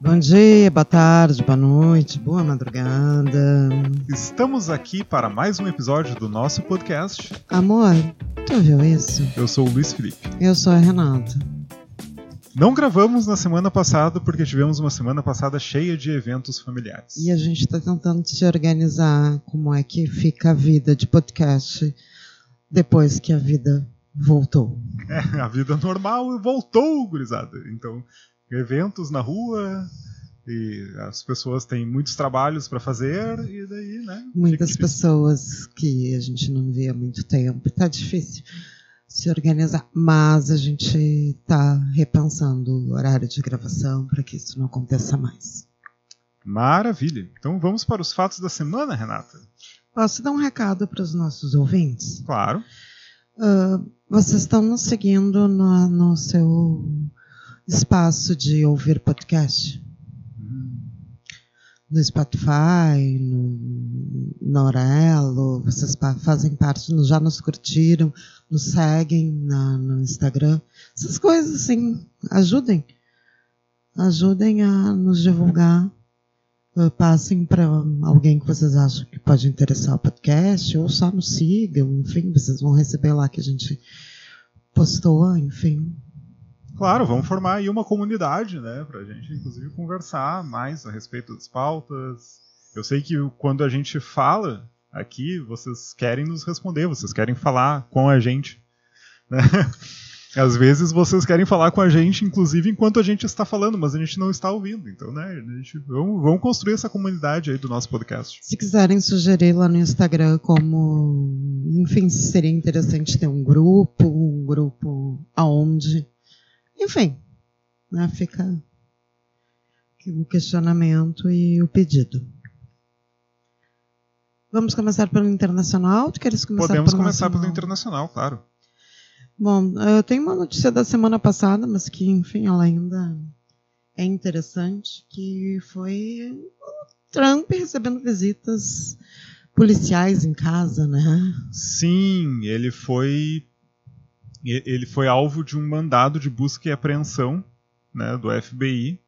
Bom dia, boa tarde, boa noite, boa madrugada. Estamos aqui para mais um episódio do nosso podcast. Amor, tu viu isso? Eu sou o Luiz Felipe. Eu sou a Renata. Não gravamos na semana passada porque tivemos uma semana passada cheia de eventos familiares. E a gente está tentando se organizar como é que fica a vida de podcast depois que a vida voltou. É, a vida normal voltou, gurizada. Então, eventos na rua e as pessoas têm muitos trabalhos para fazer e daí, né? Muitas pessoas que a gente não vê há muito tempo. Tá difícil se organizar, mas a gente está repensando o horário de gravação para que isso não aconteça mais. Maravilha. Então vamos para os fatos da semana, Renata. Posso dar um recado para os nossos ouvintes? Claro. Uh, vocês estão nos seguindo no, no seu espaço de ouvir podcast? No Spotify, no, no vocês fazem parte, já nos curtiram, nos seguem na, no Instagram. Essas coisas, assim, ajudem. Ajudem a nos divulgar. Uh, passem para alguém que vocês acham que pode interessar o podcast, ou só nos sigam, enfim, vocês vão receber lá que a gente postou, enfim. Claro, vamos formar aí uma comunidade, né, pra gente inclusive conversar mais a respeito das pautas. Eu sei que quando a gente fala aqui, vocês querem nos responder, vocês querem falar com a gente, né? Às vezes vocês querem falar com a gente, inclusive enquanto a gente está falando, mas a gente não está ouvindo. Então, né, a gente, vamos, vamos construir essa comunidade aí do nosso podcast. Se quiserem sugerir lá no Instagram como, enfim, seria interessante ter um grupo, um grupo aonde enfim, né, fica o questionamento e o pedido. Vamos começar pelo internacional? Tu queres começar Podemos pelo começar nacional? pelo internacional, claro. Bom, eu tenho uma notícia da semana passada, mas que, enfim, ela ainda é interessante, que foi o Trump recebendo visitas policiais em casa, né? Sim, ele foi ele foi alvo de um mandado de busca e apreensão né, do FBI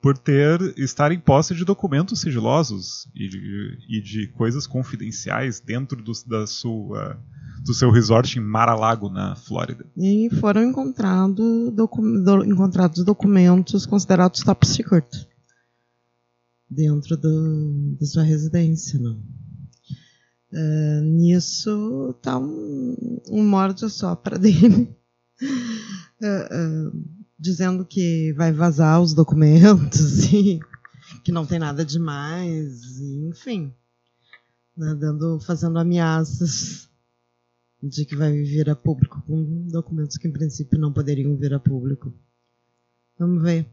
por ter estar em posse de documentos sigilosos e de, e de coisas confidenciais dentro do, da sua, do seu resort em Mar-a-Lago, na Flórida. E foram encontrado docu do, encontrados documentos considerados top secret dentro do, da sua residência. Não? Uh, nisso tá um, um só para dele, uh, uh, dizendo que vai vazar os documentos e que não tem nada demais, e, enfim, né, dando, fazendo ameaças de que vai vir a público com documentos que em princípio não poderiam vir a público. Vamos ver.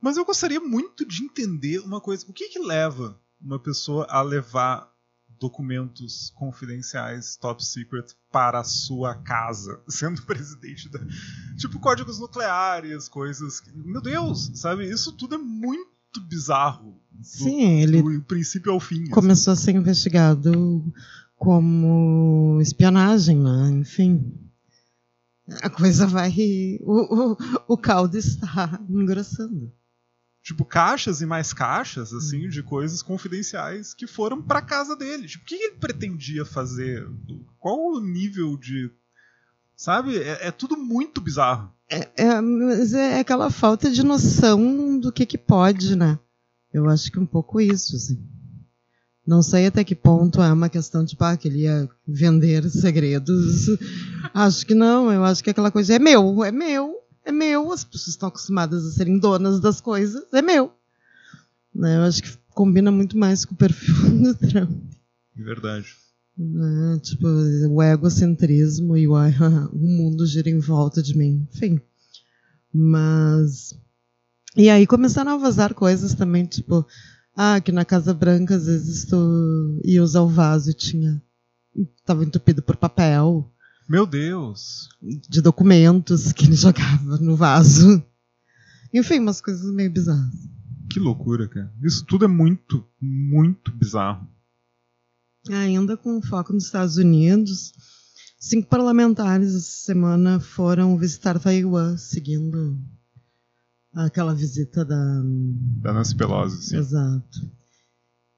Mas eu gostaria muito de entender uma coisa: o que, que leva uma pessoa a levar documentos confidenciais top secret para a sua casa, sendo presidente da. Tipo, códigos nucleares, coisas. Meu Deus, sabe? Isso tudo é muito bizarro. Do, Sim, ele. Do princípio ao fim. Começou assim. a ser investigado como espionagem, né? Enfim. A coisa vai. O, o, o caldo está engrossando tipo, caixas e mais caixas, assim, de coisas confidenciais que foram para casa dele. Tipo, o que ele pretendia fazer? Qual o nível de. Sabe? É, é tudo muito bizarro. É, é, mas é aquela falta de noção do que, que pode, né? Eu acho que um pouco isso, assim. Não sei até que ponto é uma questão de, tipo, ah, que ele ia vender segredos. acho que não, eu acho que aquela coisa é meu, é meu, é meu, as pessoas estão acostumadas a serem donas das coisas, é meu. Né? Eu acho que combina muito mais com o perfil do Trump. Verdade. Né? Tipo, o egocentrismo e o, o mundo gira em volta de mim. Enfim. Mas. E aí começaram a vazar coisas também, tipo, ah, que na Casa Branca às vezes tu ia usar o vaso e tinha. Tava entupido por papel. Meu Deus! De documentos que ele jogava no vaso. Enfim, umas coisas meio bizarras. Que loucura, cara. Isso tudo é muito, muito bizarro. Ainda com foco nos Estados Unidos, cinco parlamentares essa semana foram visitar Taiwan, seguindo aquela visita da. Da Nancy Pelosi, sim. Exato.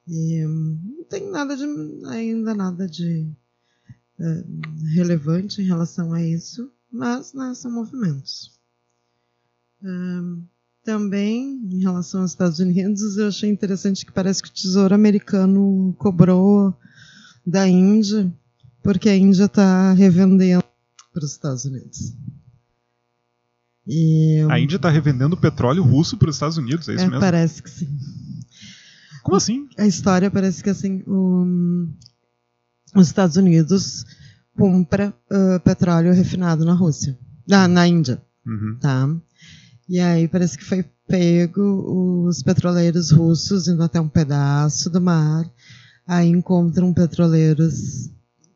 E hum, não tem nada de. ainda nada de é, relevante em relação a isso, mas né, são movimentos. Também, em relação aos Estados Unidos, eu achei interessante que parece que o Tesouro Americano cobrou da Índia, porque a Índia está revendendo para os Estados Unidos. E, A Índia está revendendo petróleo russo para os Estados Unidos, é isso é, mesmo? Parece que sim. Como assim? A história parece que assim, o- os Estados Unidos compra ah, petróleo refinado na Rússia, na, na Índia, Uhum. tá? E aí parece que foi pego os petroleiros russos indo até um pedaço do mar, aí encontram petroleiros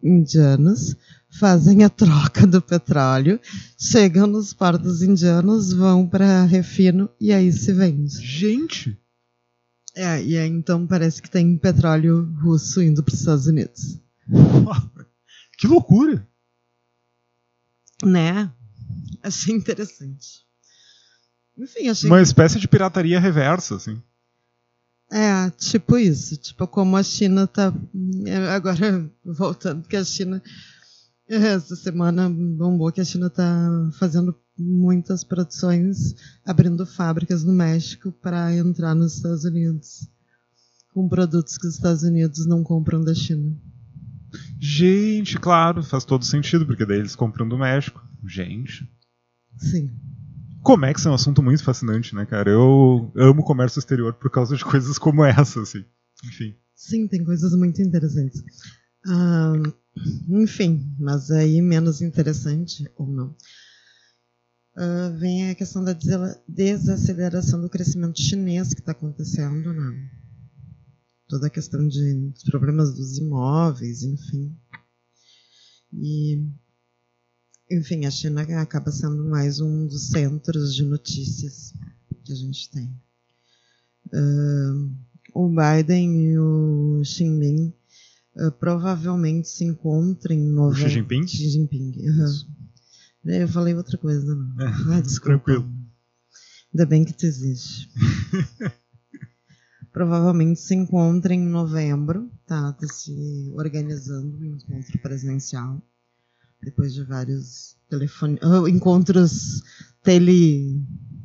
indianos, fazem a troca do petróleo, chegam nos portos indianos, vão para refino e aí se vende. Gente! É, e aí então parece que tem petróleo russo indo para os Estados Unidos. Que loucura! Né? Achei interessante. Enfim, achei. Uma espécie de pirataria reversa, assim. É, tipo isso. Tipo, como a China tá. Agora, voltando, que a China. Essa semana bombou que a China tá fazendo muitas produções, abrindo fábricas no México para entrar nos Estados Unidos. Com produtos que os Estados Unidos não compram da China. Gente, claro, faz todo sentido, porque daí eles compram do México. Gente. Sim. Comex é um assunto muito fascinante, né, cara? Eu amo o comércio exterior por causa de coisas como essa, assim. Enfim. Sim, tem coisas muito interessantes. Ah, enfim, mas aí menos interessante, ou não. Ah, vem a questão da desaceleração do crescimento chinês que está acontecendo, né? Toda a questão de dos problemas dos imóveis, enfim. E, enfim, a China acaba sendo mais um dos centros de notícias que a gente tem. Ah, o Biden e o Xi Jinping eh, provavelmente se encontrem em novembro. Xi Jinping? Xi Jinping. Isso. Eu falei outra coisa, não. É, Ah, desculpa. tranquilo. Ainda bem que tu existe. provavelmente se encontrem em novembro, tá? Tá se organizando um encontro presencial. Depois de vários telefone... ah, encontros tele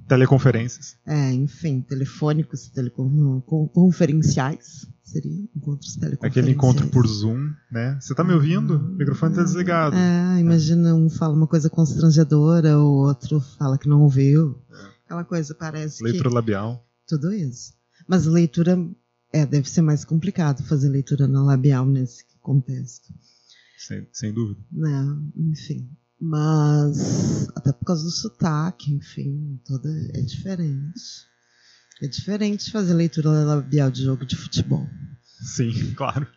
Teleconferências. é, enfim, telefônicos, telecon- con- conferenciais, seria encontros teleconferenciais. Aquele encontro por Zoom, né? Você tá me ouvindo? O microfone tá desligado. É, imagina um fala uma coisa constrangedora, o outro fala que não ouviu. Aquela coisa parece Leitura que labial. tudo isso. Mas leitura é, deve ser mais complicado fazer leitura na labial nesse contexto, Sem, sem dúvida. né? Enfim, mas até por causa do sotaque, enfim, toda é diferente. É diferente fazer leitura labial de jogo de futebol. Sim, claro.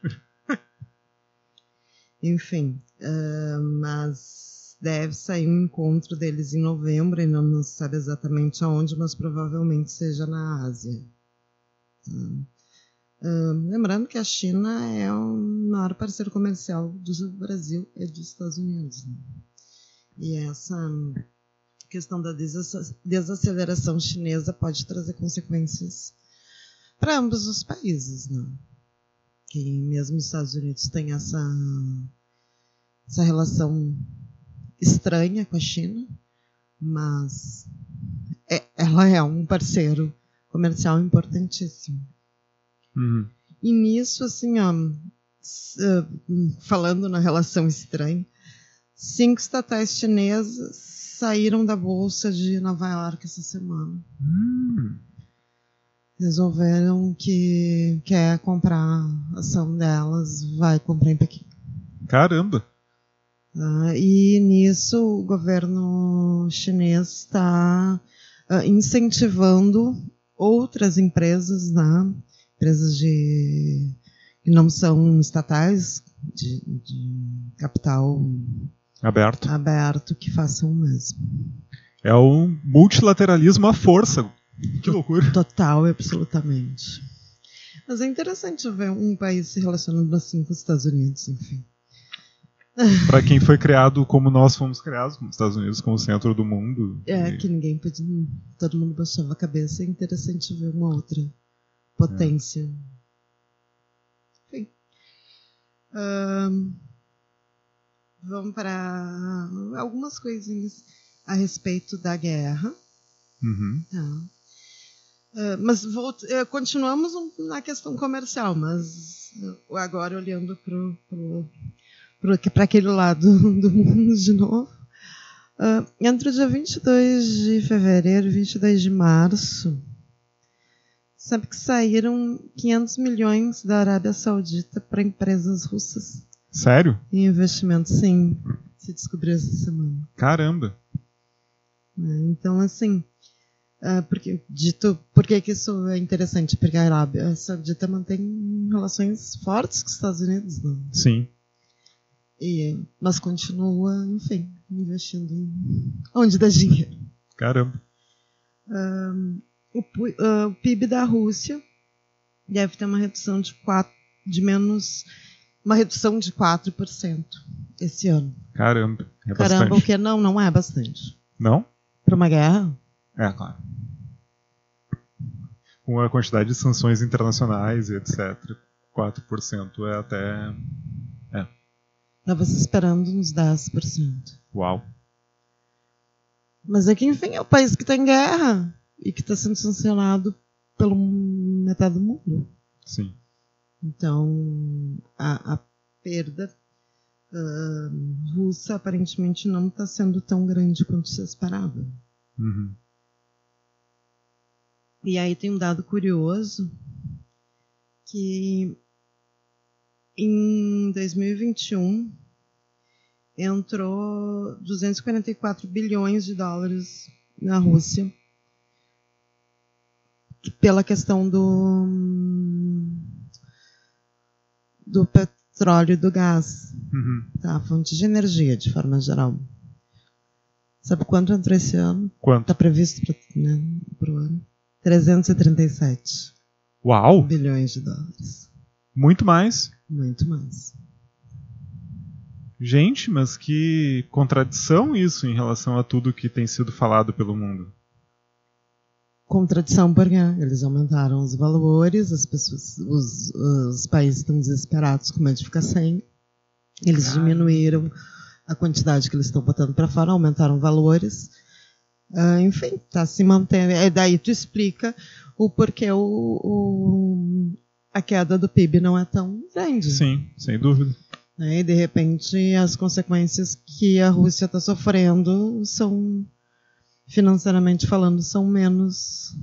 Enfim, ah, mas deve sair um encontro deles em novembro, ainda não se sabe exatamente aonde, mas provavelmente seja na Ásia. Lembrando que a China é o maior parceiro comercial do Brasil e dos Estados Unidos. né? E essa questão da desace- desaceleração chinesa pode trazer consequências para ambos os países. Né? que mesmo os Estados Unidos têm essa, essa relação estranha com a China, mas é- ela é um parceiro comercial importantíssimo. Uhum. E nisso, assim, ó, ah, falando na relação estranha, cinco estatais chinesas saíram da bolsa de Nova York essa semana. Hum. Resolveram que quer comprar a ação delas, vai comprar em Pequim. Caramba. Tá? E nisso o governo chinês está ah, incentivando outras empresas, né? empresas de, que não são estatais, de, de capital Aberto. aberto, que façam o mesmo. É um multilateralismo à força. Que loucura. Total e absolutamente. Mas é interessante ver um país se relacionando assim com os Estados Unidos, enfim. Para quem foi criado como nós fomos criados, como os Estados Unidos como centro do mundo. É, e... que ninguém podia. Todo mundo baixava a cabeça. É interessante ver uma outra potência. É. Enfim. Um, vamos para algumas coisinhas a respeito da guerra. Uhum. Tá. Uh, mas volt, uh, continuamos na questão comercial, mas uh, agora olhando para aquele lado do mundo de novo. entre o dia 22 de fevereiro e 22 de março, sabe que saíram 500 milhões da Arábia Saudita para empresas russas. Sério? Em investimento, sim. Se descobriu essa semana. Caramba! Então, assim, uh, porque, dito, por que, que isso é interessante? Porque a Arábia Saudita mantém relações fortes com os Estados Unidos, não? Sim. E, mas continua, enfim, investindo onde dá dinheiro. Caramba. Uh, o, uh, o, PIB da Rússia deve ter uma redução de, quatro, de menos. Uma redução de 4% esse ano. Caramba. É Caramba, bastante. o que não, não é bastante. Não? Para uma guerra? É, claro. Com a quantidade de sanções internacionais e etc., 4% é até. Estava se esperando uns 10%. Uau. Mas é que, enfim, é o país que está em guerra e que está sendo sancionado pelo metade do mundo. Sim. Então, a, a perda uh, russa aparentemente não está sendo tão grande quanto se esperava. Uhum. E aí tem um dado curioso que em 2021 entrou 244 bilhões de dólares na Rússia pela questão do do petróleo e do gás, uhum. tá? Fonte de energia, de forma geral. Sabe quanto entrou esse ano? Quanto? Está previsto para né, o ano? 337 Uau! bilhões de dólares. Muito mais. Muito mais. Gente, mas que contradição isso em relação a tudo que tem sido falado pelo mundo. Contradição porque eles aumentaram os valores, as pessoas, os, os países estão desesperados com medo de ficar sem. Eles Ah. diminuíram a quantidade que eles estão botando para fora, aumentaram valores. Ah, enfim, está se mantendo. E daí tu explica o porquê o, o- a queda do PIB não é tão grande. Sim, sem dúvida. né? E de repente as consequências que a Rússia está sofrendo são, financeiramente falando, são menos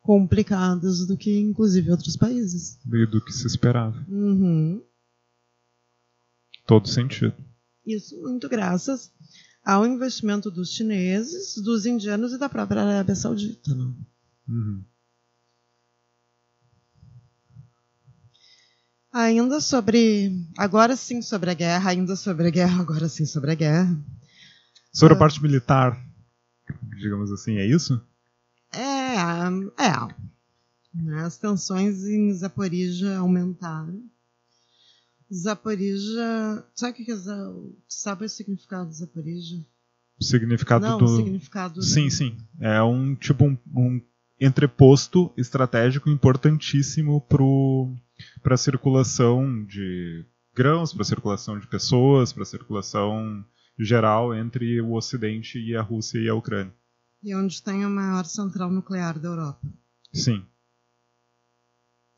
complicadas do que inclusive outros países. E do que se esperava. Uhum. Todo sentido. Isso muito graças ao investimento dos chineses, dos indianos e da própria Arábia Saudita. Não? Uhum. Ainda sobre. Agora sim sobre a guerra, ainda sobre a guerra, agora sim sobre a guerra. Sobre a Ah. parte militar, digamos assim, é isso? É, é. Né, As tensões em Zaporizhia aumentaram. Zaporizhia. Sabe o que é. Sabe o significado de Zaporizhia? O significado Não, do. o significado. Sim, sim. É um tipo um, um entreposto estratégico importantíssimo para circulação de grãos, para circulação de pessoas, para circulação geral entre o Ocidente e a Rússia e a Ucrânia. E onde tem a maior central nuclear da Europa. Sim.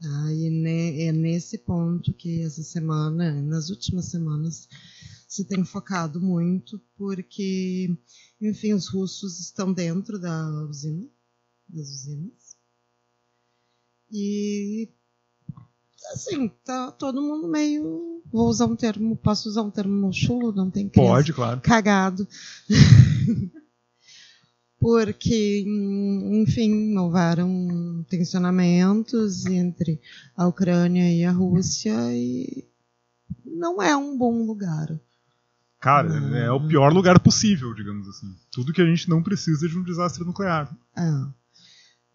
Ah, e ne- é nesse ponto que essa semana, nas últimas semanas, se tem focado muito, porque, enfim, os russos estão dentro da usina, das usinas. E, assim, tá todo mundo meio. Vou usar um termo, posso usar um termo chulo? Não tem criança Pode, claro. cagado. Porque, enfim, houveram tensionamentos entre a Ucrânia e a Rússia e não é um bom lugar. Cara, Ah. é o pior lugar possível, digamos assim. Tudo que a gente não precisa de um desastre nuclear. É.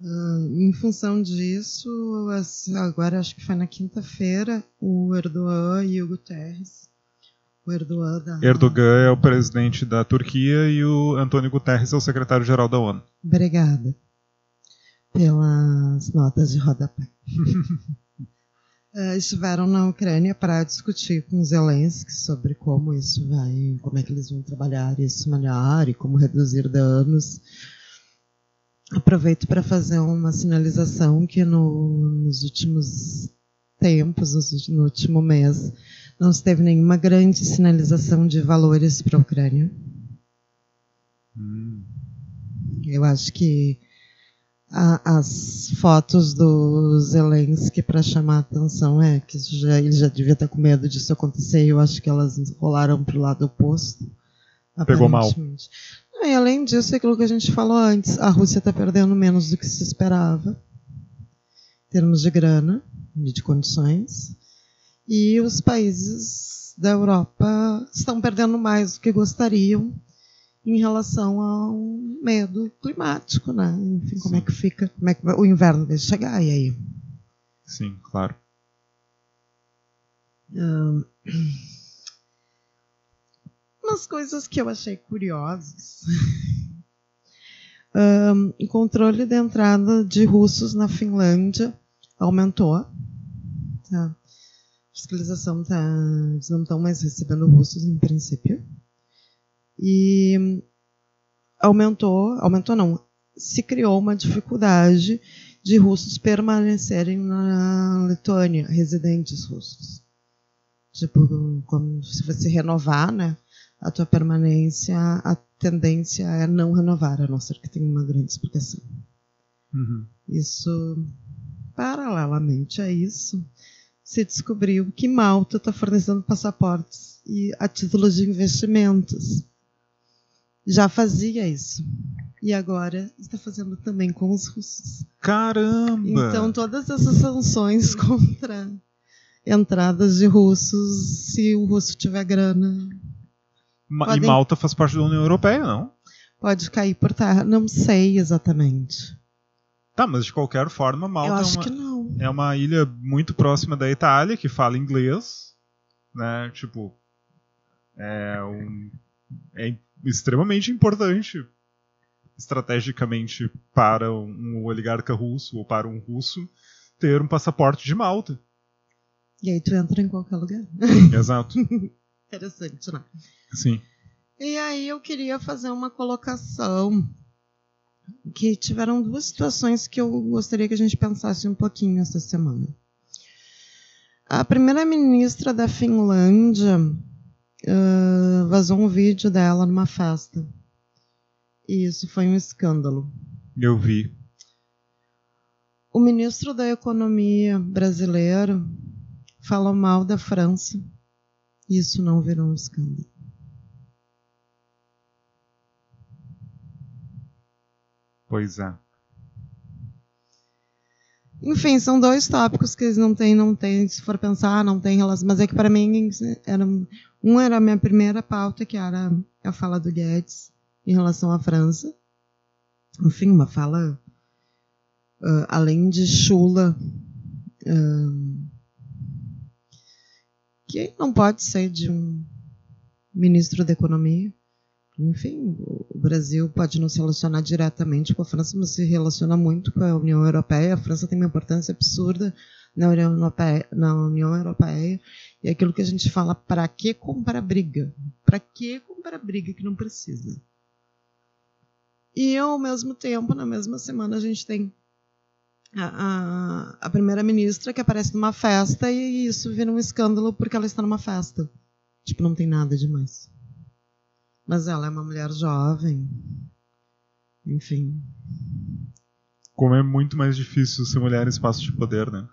Ah, em função disso, as- agora acho que foi na quinta-feira, o Erdogan e o Guterres O Erdogan. Da... Erdogan é o presidente da Turquia e o Antônio Guterres é o secretário-geral da ONU. Obrigada pelas notas de rodapé. uh, estiveram na Ucrânia para discutir com Zelensky sobre como isso vai, como é que eles vão trabalhar isso melhor e como reduzir danos. Aproveito para fazer uma sinalização que no, nos últimos tempos, no último mês, não se teve nenhuma grande sinalização de valores para a Ucrânia. Hum. Eu acho que a, as fotos do Zelensky para chamar a atenção é que já, ele já devia estar com medo disso acontecer e eu acho que elas rolaram para o lado oposto. Pegou mal. E além disso, é aquilo que a gente falou antes, a Rússia está perdendo menos do que se esperava, em termos de grana e de condições, e os países da Europa estão perdendo mais do que gostariam em relação ao medo climático, né? Enfim, como é Sim. é que fica, como é que o inverno vai chegar e aí? Sim, claro. Um, umas coisas que eu achei curiosas. um, o controle de entrada de russos na Finlândia aumentou. Tá? A fiscalização tá, eles não estão mais recebendo russos em princípio. E aumentou, aumentou não, se criou uma dificuldade de russos permanecerem na Letônia, residentes russos. Tipo, como se você renovar, né, a tua permanência, a tendência é não renovar, a não ser que tenha uma grande explicação. Uhum. Isso, paralelamente a isso, se descobriu que Malta está fornecendo passaportes e a título de investimentos já fazia isso. E agora está fazendo também com os russos. Caramba! Então, todas essas sanções contra entradas de russos, se o russo tiver grana. Podem... E Malta faz parte da União Europeia, não? Pode cair por terra. Não sei exatamente. Tá, mas de qualquer forma, Malta é uma, é uma ilha muito próxima da Itália, que fala inglês. Né? Tipo, é um. É extremamente importante estrategicamente para um oligarca russo ou para um russo ter um passaporte de Malta. E aí tu entra em qualquer lugar. Exato. Interessante, né? Sim. E aí eu queria fazer uma colocação que tiveram duas situações que eu gostaria que a gente pensasse um pouquinho essa semana. A primeira ministra da Finlândia uh, vazou um vídeo dela numa festa. E isso foi um escândalo. Eu vi. O ministro da Economia brasileiro falou mal da França. Isso não virou um escândalo. Pois é. Enfim, são dois tópicos que eles não têm, não tem, se for pensar, não tem relação, mas é que para mim era um era a minha primeira pauta, que era a fala do Guedes em relação à França. Enfim, uma fala uh, além de chula, uh, que não pode ser de um ministro da economia. Enfim, o Brasil pode não se relacionar diretamente com a França, mas se relaciona muito com a União Europeia. A França tem uma importância absurda na União Europeia, na União Europeia e aquilo que a gente fala, para que comprar briga? Para que comprar briga que não precisa? E ao mesmo tempo, na mesma semana, a gente tem a, a, primeira-ministra que aparece numa festa e isso vira um escândalo porque ela está numa festa. Tipo, não tem nada demais. Mas ela é uma mulher jovem. Enfim. Como é muito mais difícil ser mulher em espaço de poder, né?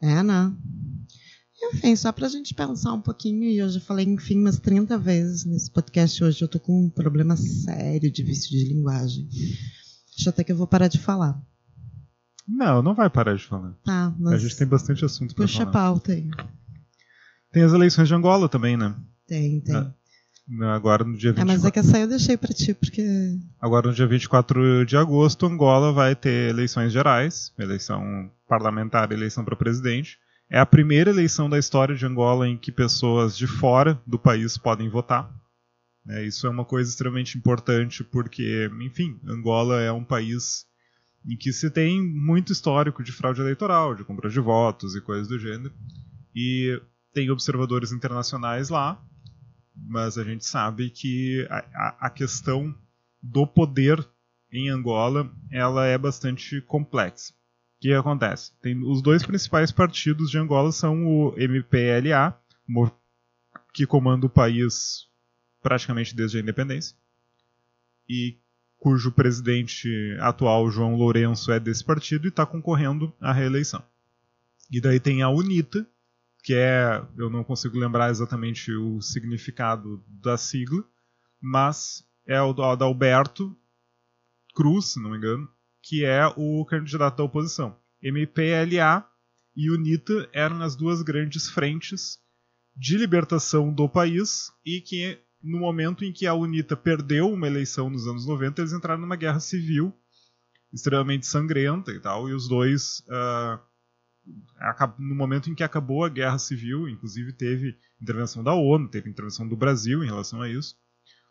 É, né? Enfim, só pra gente pensar um pouquinho, e eu já falei, enfim, umas 30 vezes nesse podcast hoje, eu tô com um problema sério de vício de linguagem. Acho até que eu vou parar de falar. Não, não vai parar de falar. Tá, mas... A gente tem bastante assunto Puxa falar. Puxa a pauta aí. Tem as eleições de Angola também, né? Tem, tem. É. Agora no dia 24. É, mas é que essa aí eu deixei pra ti, porque. Agora no dia 24 de agosto, Angola vai ter eleições gerais, eleição parlamentar e eleição para presidente. É a primeira eleição da história de Angola em que pessoas de fora do país podem votar. É, isso é uma coisa extremamente importante porque, enfim, Angola é um país em que se tem muito histórico de fraude eleitoral, de compra de votos e coisas do gênero. E tem observadores internacionais lá, mas a gente sabe que a, a questão do poder em Angola ela é bastante complexa. O que acontece? Tem, os dois principais partidos de Angola são o MPLA, que comanda o país praticamente desde a independência, e cujo presidente atual, João Lourenço, é desse partido e está concorrendo à reeleição. E daí tem a UNITA, que é, eu não consigo lembrar exatamente o significado da sigla, mas é o da Alberto Cruz, se não me engano, que é o candidato da oposição. MPLA e UNITA eram as duas grandes frentes de libertação do país e que no momento em que a UNITA perdeu uma eleição nos anos 90, eles entraram numa guerra civil extremamente sangrenta e tal, e os dois, uh, no momento em que acabou a guerra civil, inclusive teve intervenção da ONU, teve intervenção do Brasil em relação a isso,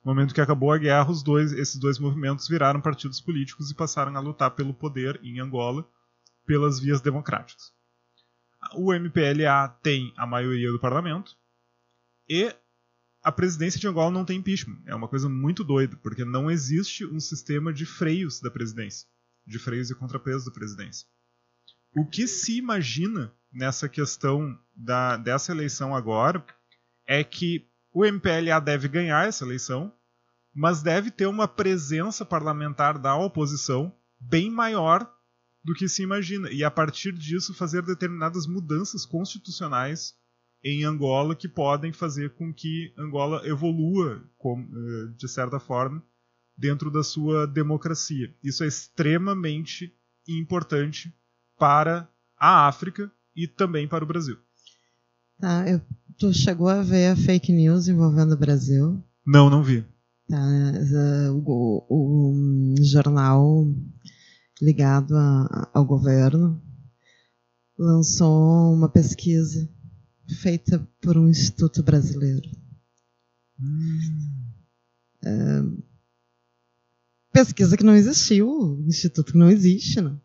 no momento que acabou a guerra, os dois, esses dois movimentos viraram partidos políticos e passaram a lutar pelo poder em Angola pelas vias democráticas. O MPLA tem a maioria do parlamento e a presidência de Angola não tem impeachment. É uma coisa muito doida, porque não existe um sistema de freios da presidência, de freios e contrapesos da presidência. O que se imagina nessa questão da, dessa eleição agora é que o MPLA deve ganhar essa eleição, mas deve ter uma presença parlamentar da oposição bem maior do que se imagina, e a partir disso fazer determinadas mudanças constitucionais em Angola que podem fazer com que Angola evolua, eh, de certa forma, dentro da sua democracia. Isso é extremamente importante para a África e também para o Brasil. Tá, eu, tu chegou a ver a fake news envolvendo o Brasil? Não, não vi. Tá, o, o, o jornal ligado a, ao governo lançou uma pesquisa feita por um instituto brasileiro. Hum. É, pesquisa que não existiu, instituto que não existe, né?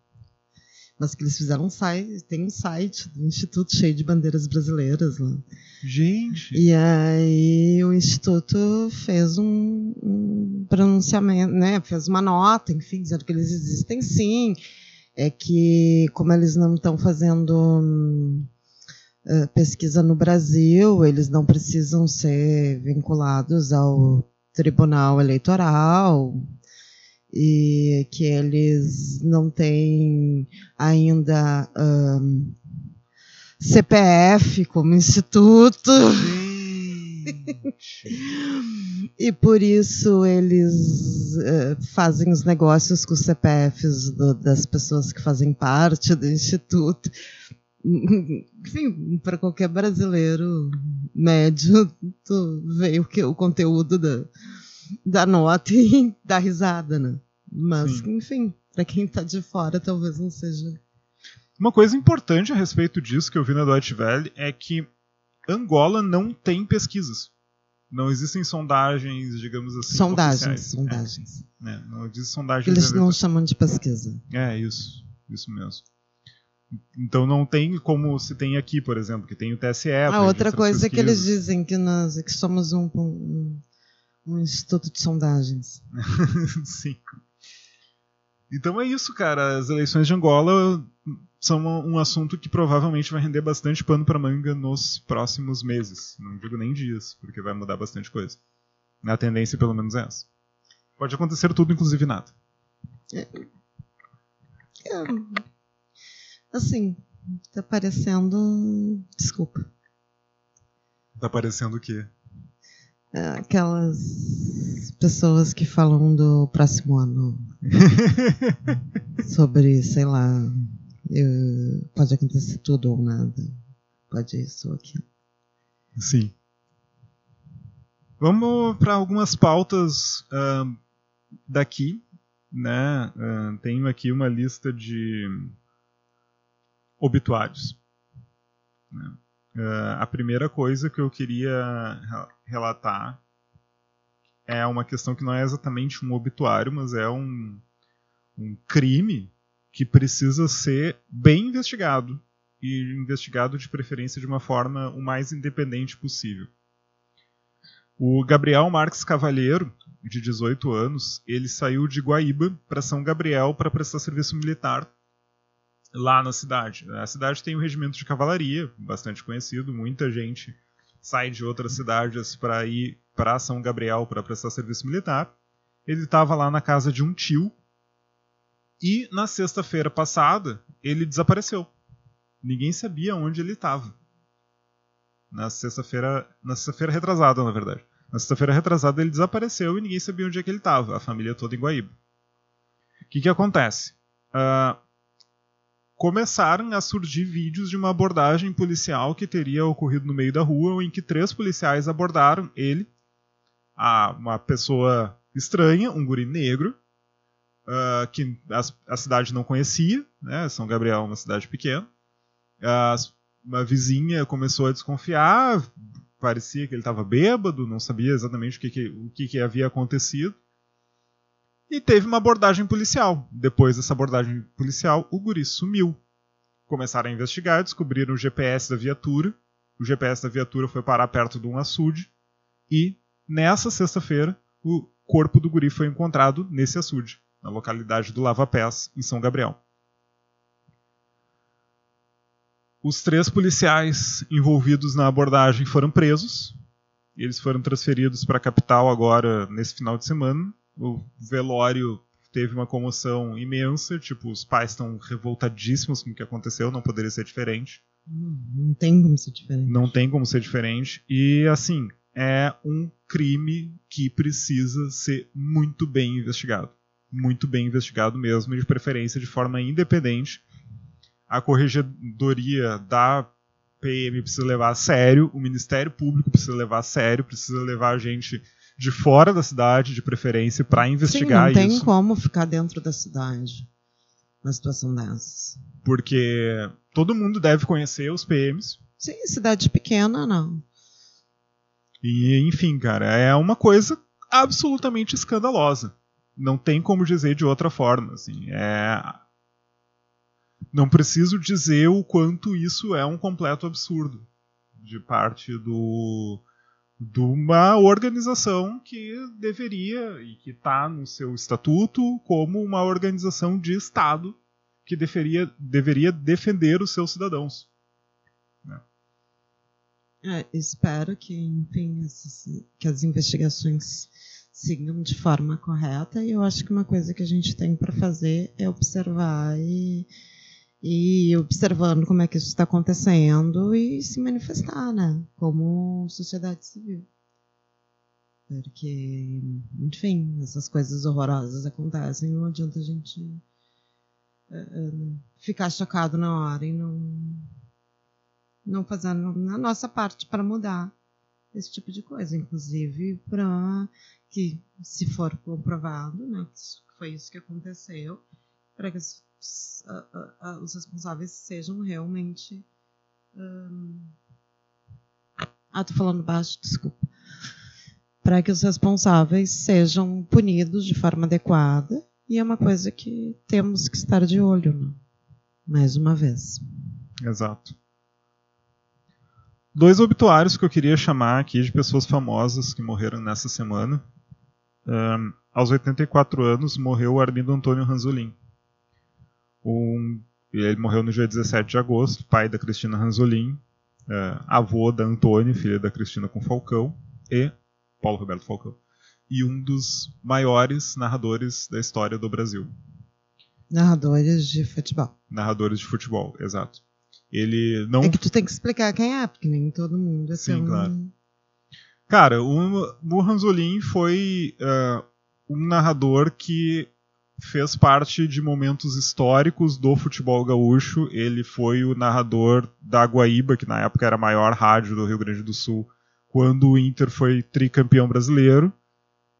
Mas que eles fizeram um site, tem um site do instituto cheio de bandeiras brasileiras lá. Gente! E aí o instituto fez um, um pronunciamento, né? Fez uma nota, enfim, dizendo que eles existem sim. É que como eles não estão fazendo hum, eh, pesquisa no Brasil, eles não precisam ser vinculados ao Tribunal Eleitoral e que eles não têm ainda um, CPF como instituto. e por isso eles uh, fazem os negócios com os CPFs do, das pessoas que fazem parte do instituto enfim, para qualquer brasileiro médio, tu vê o, que, o conteúdo da, da nota e dá risada, né? Mas, Sim. enfim, para quem está de fora, talvez não seja. Uma coisa importante a respeito disso que eu vi na Deutsche Welle é que Angola não tem pesquisas. Não existem sondagens, digamos assim. Sondagens, oficiais. sondagens. É, é, não existem sondagens. Eles não chamam de pesquisa. É, isso. Isso mesmo. Então não tem como se tem aqui, por exemplo, que tem o TSE. A outra coisa é que eles dizem que nós que somos um, um, um instituto de sondagens. Sim. Então é isso, cara. As eleições de Angola são um assunto que provavelmente vai render bastante pano para manga nos próximos meses. Não digo nem dias, porque vai mudar bastante coisa. A tendência, pelo menos, é essa. Pode acontecer tudo, inclusive nada. É. É Assim, tá parecendo. Desculpa. Tá parecendo o quê? É, aquelas pessoas que falam do próximo ano. sobre, sei lá. Pode acontecer tudo ou nada. Pode isso ou aquilo. Sim. Vamos para algumas pautas uh, daqui. Né? Uh, tenho aqui uma lista de obituários. Né? Uh, a primeira coisa que eu queria relatar é uma questão que não é exatamente um obituário, mas é um, um crime que precisa ser bem investigado e investigado de preferência de uma forma o mais independente possível. O Gabriel Marques Cavalheiro, de 18 anos, ele saiu de Guaíba para São Gabriel para prestar serviço militar lá na cidade. A cidade tem um regimento de cavalaria, bastante conhecido, muita gente sai de outras cidades para ir para São Gabriel para prestar serviço militar. Ele estava lá na casa de um tio e na sexta-feira passada ele desapareceu. Ninguém sabia onde ele estava. Na sexta-feira, na sexta-feira retrasada, na verdade. Na sexta-feira retrasada ele desapareceu e ninguém sabia onde é que ele estava. A família toda em Guaíba. O que, que acontece? Uh, começaram a surgir vídeos de uma abordagem policial que teria ocorrido no meio da rua, em que três policiais abordaram ele, a, uma pessoa estranha, um guri negro, uh, que a, a, cidade não conhecia, né? São Gabriel é uma cidade pequena. Uma vizinha começou a desconfiar, parecia que ele estava bêbado, não sabia exatamente o que, que o que, que havia acontecido. E teve uma abordagem policial. Depois dessa abordagem policial, o guri sumiu. Começaram a investigar, descobriram o GPS da viatura. O GPS da viatura foi parar perto de um açude. E, nessa sexta-feira, o corpo do guri foi encontrado nesse açude, na localidade do Lava Pés, em São Gabriel. Os três policiais envolvidos na abordagem foram presos. Eles foram transferidos para a capital agora, nesse final de semana o velório teve uma comoção imensa, tipo, os pais estão revoltadíssimos com o que aconteceu, não poderia ser diferente. Não tem como ser diferente. Não tem como ser diferente. E, assim, é um crime que precisa ser muito bem investigado. Muito bem investigado mesmo, e de preferência de forma independente. A corregedoria da PM precisa levar a sério, o Ministério Público precisa levar a sério, precisa levar a gente de fora da cidade, de preferência, para investigar Sim, não tem isso. como ficar dentro da cidade na situação dessas. Porque todo mundo deve conhecer os PMs. Sim, cidade pequena, não. E, enfim, cara, é uma coisa absolutamente escandalosa. Não tem como dizer de outra forma. Assim, é... Não preciso dizer o quanto isso é um completo absurdo de parte do, de uma organização que deveria e que está no seu estatuto como uma organização de Estado que deveria, deveria defender os seus cidadãos. Né? É, espero que, enfim, que as investigações sigam de forma correta e eu acho que uma coisa que a gente tem para fazer é observar e e observando como é que isso está acontecendo e se manifestar, né? Como sociedade civil. Porque, enfim, essas coisas horrorosas acontecem, não adianta a gente uh, ficar chocado na hora e não, não fazer a nossa parte para mudar esse tipo de coisa, inclusive para que, se for comprovado, né, que foi isso que aconteceu, para que os, os responsáveis sejam realmente. Um... Ah, tô falando baixo, desculpa. Para que os responsáveis sejam punidos de forma adequada, e é uma coisa que temos que estar de olho, né? mais uma vez. Exato. Dois obituários que eu queria chamar aqui de pessoas famosas que morreram nessa semana. Um, aos 84 anos morreu Armindo Antônio Ranzolin. Um, ele morreu no dia 17 de agosto, pai da Cristina Ranzolin, uh, avô da Antônia, filha da Cristina com Falcão, e Paulo Roberto Falcão. E um dos maiores narradores da história do Brasil. Narradores de futebol. Narradores de futebol, exato. Ele não. É que tu tem que explicar quem é, porque nem todo mundo é Sim, tão... claro. Cara, o, o Ranzolin foi uh, um narrador que fez parte de momentos históricos do futebol gaúcho. Ele foi o narrador da Guaíba, que na época era a maior rádio do Rio Grande do Sul, quando o Inter foi tricampeão brasileiro.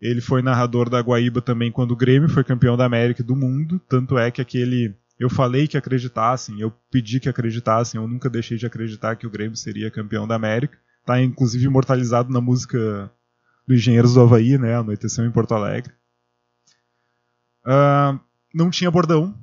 Ele foi narrador da Guaíba também quando o Grêmio foi campeão da América e do mundo. Tanto é que aquele. Eu falei que acreditassem, eu pedi que acreditassem, eu nunca deixei de acreditar que o Grêmio seria campeão da América. Está inclusive imortalizado na música do Engenheiros do Havaí, né? Anoiteceu em Porto Alegre. Uh, não tinha bordão.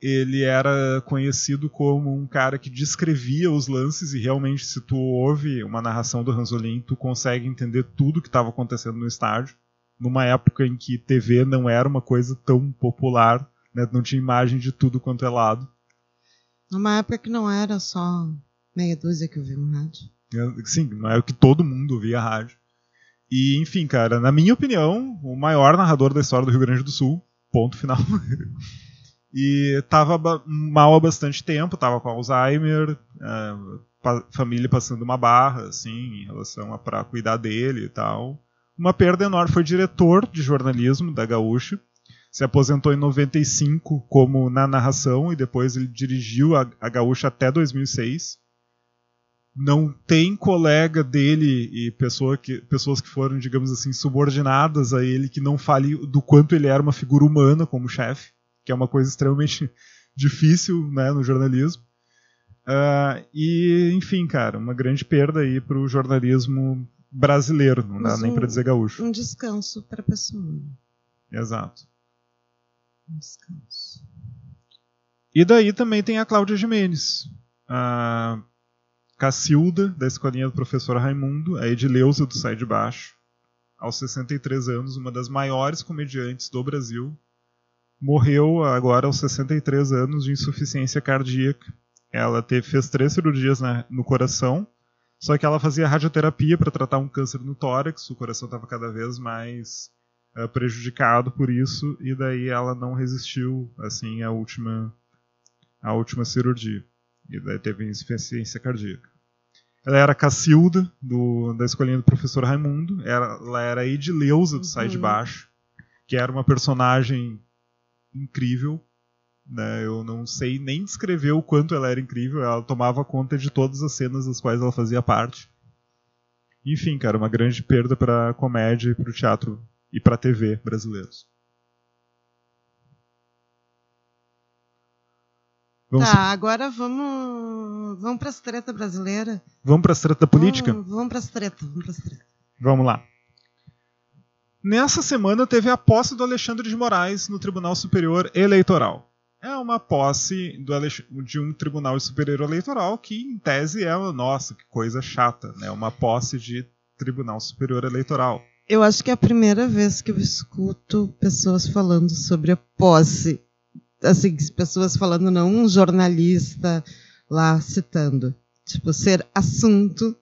Ele era conhecido como um cara que descrevia os lances e realmente, se tu ouve uma narração do Ranzolin, tu consegue entender tudo que estava acontecendo no estádio. Numa época em que TV não era uma coisa tão popular, né? não tinha imagem de tudo quanto é lado. Numa época que não era só meia dúzia que ouvia um rádio. É, sim, não era que todo mundo via rádio. E, enfim, cara, na minha opinião, o maior narrador da história do Rio Grande do Sul, Ponto final. e tava mal há bastante tempo, tava com Alzheimer, é, família passando uma barra, assim, em relação a para cuidar dele e tal. Uma perda enorme foi diretor de jornalismo da Gaúcha, se aposentou em 95 como na narração e depois ele dirigiu a, a Gaúcha até 2006 não tem colega dele e pessoa que, pessoas que foram, digamos assim, subordinadas a ele que não fale do quanto ele era uma figura humana como chefe, que é uma coisa extremamente difícil né, no jornalismo. Uh, e, enfim, cara, uma grande perda aí para o jornalismo brasileiro, não dá nem para dizer gaúcho. Um descanso para a pessoa. Exato. Um descanso. E daí também tem a Cláudia Jimenez. Uh, Cacilda, da escolinha do professor Raimundo, a Edileuza do Sai de Baixo, aos 63 anos, uma das maiores comediantes do Brasil, morreu agora aos 63 anos de insuficiência cardíaca. Ela teve, fez três cirurgias na, no coração, só que ela fazia radioterapia para tratar um câncer no tórax, o coração estava cada vez mais uh, prejudicado por isso, e daí ela não resistiu assim à última, à última cirurgia e daí teve insuficiência cardíaca. Ela era Cacilda, do, da escolinha do professor Raimundo, era, ela era Edileuza do uhum. Sai de uhum. Baixo, que era uma personagem incrível. Né? Eu não sei nem descrever o quanto ela era incrível, ela tomava conta de todas as cenas das quais ela fazia parte. Enfim, cara, uma grande perda para a comédia para o teatro e para a TV brasileiros. Vamos tá, agora vamos, vamos para as treta brasileira. Vamos para as treta política? Vamos, vamos para as treta, vamos para as treta. Vamos lá. Nessa semana teve a posse do Alexandre de Moraes no Tribunal Superior Eleitoral. É uma posse do, de um Tribunal Superior Eleitoral que, em tese, é nossa, que coisa chata, né? Uma posse de Tribunal Superior Eleitoral. Eu acho que é a primeira vez que eu escuto pessoas falando sobre a posse assim, pessoas falando, não um jornalista lá citando. Tipo, ser assunto